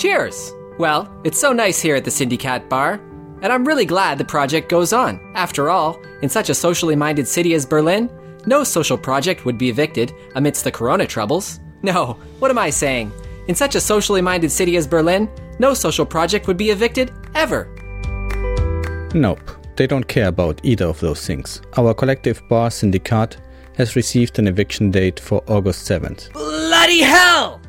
Cheers! Well, it's so nice here at the Syndikat Bar, and I'm really glad the project goes on. After all, in such a socially minded city as Berlin, no social project would be evicted amidst the corona troubles. No, what am I saying? In such a socially minded city as Berlin, no social project would be evicted ever. Nope, they don't care about either of those things. Our collective bar syndikat has received an eviction date for August 7th. Bloody hell!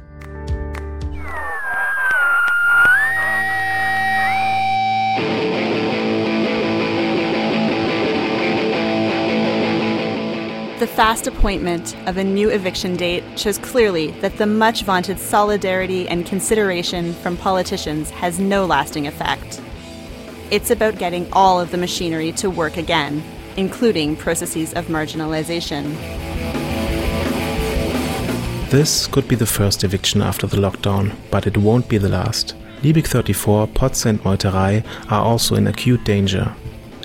The fast appointment of a new eviction date shows clearly that the much vaunted solidarity and consideration from politicians has no lasting effect. It's about getting all of the machinery to work again, including processes of marginalization. This could be the first eviction after the lockdown, but it won't be the last. Liebig 34, Potse and Meuterei are also in acute danger.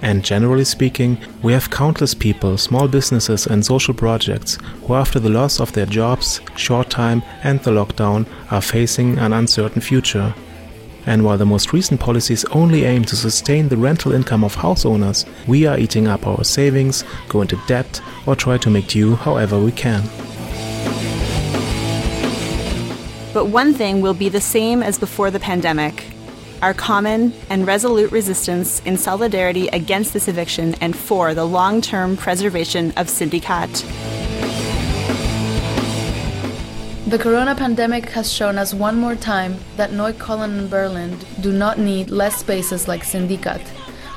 And generally speaking, we have countless people, small businesses, and social projects who, after the loss of their jobs, short time, and the lockdown, are facing an uncertain future. And while the most recent policies only aim to sustain the rental income of house owners, we are eating up our savings, go into debt, or try to make do however we can. But one thing will be the same as before the pandemic our common and resolute resistance in solidarity against this eviction and for the long term preservation of Syndikat. The corona pandemic has shown us one more time that Neukölln and Berlin do not need less spaces like Syndikat,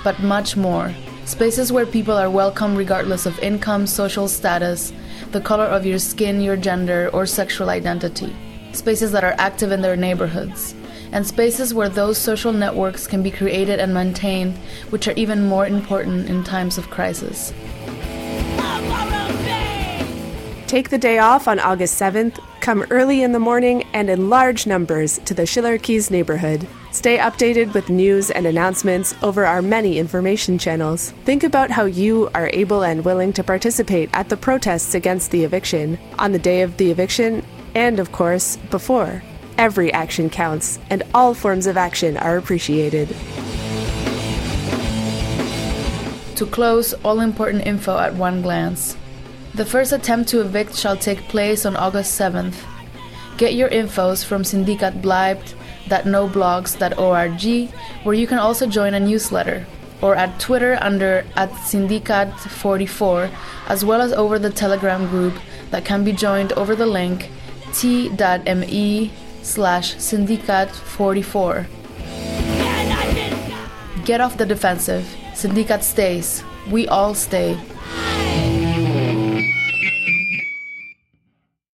but much more. Spaces where people are welcome regardless of income, social status, the color of your skin, your gender, or sexual identity. Spaces that are active in their neighborhoods and spaces where those social networks can be created and maintained, which are even more important in times of crisis. Take the day off on August 7th, come early in the morning and in large numbers to the Schillerkiez neighborhood. Stay updated with news and announcements over our many information channels. Think about how you are able and willing to participate at the protests against the eviction, on the day of the eviction, and of course, before. Every action counts, and all forms of action are appreciated. To close, all important info at one glance. The first attempt to evict shall take place on August 7th. Get your infos from syndikatbleibt.noblogs.org, where you can also join a newsletter, or at Twitter under at syndikat44, as well as over the Telegram group that can be joined over the link t.me slash syndikat44. Get off the defensive. Syndikat stays. We all stay.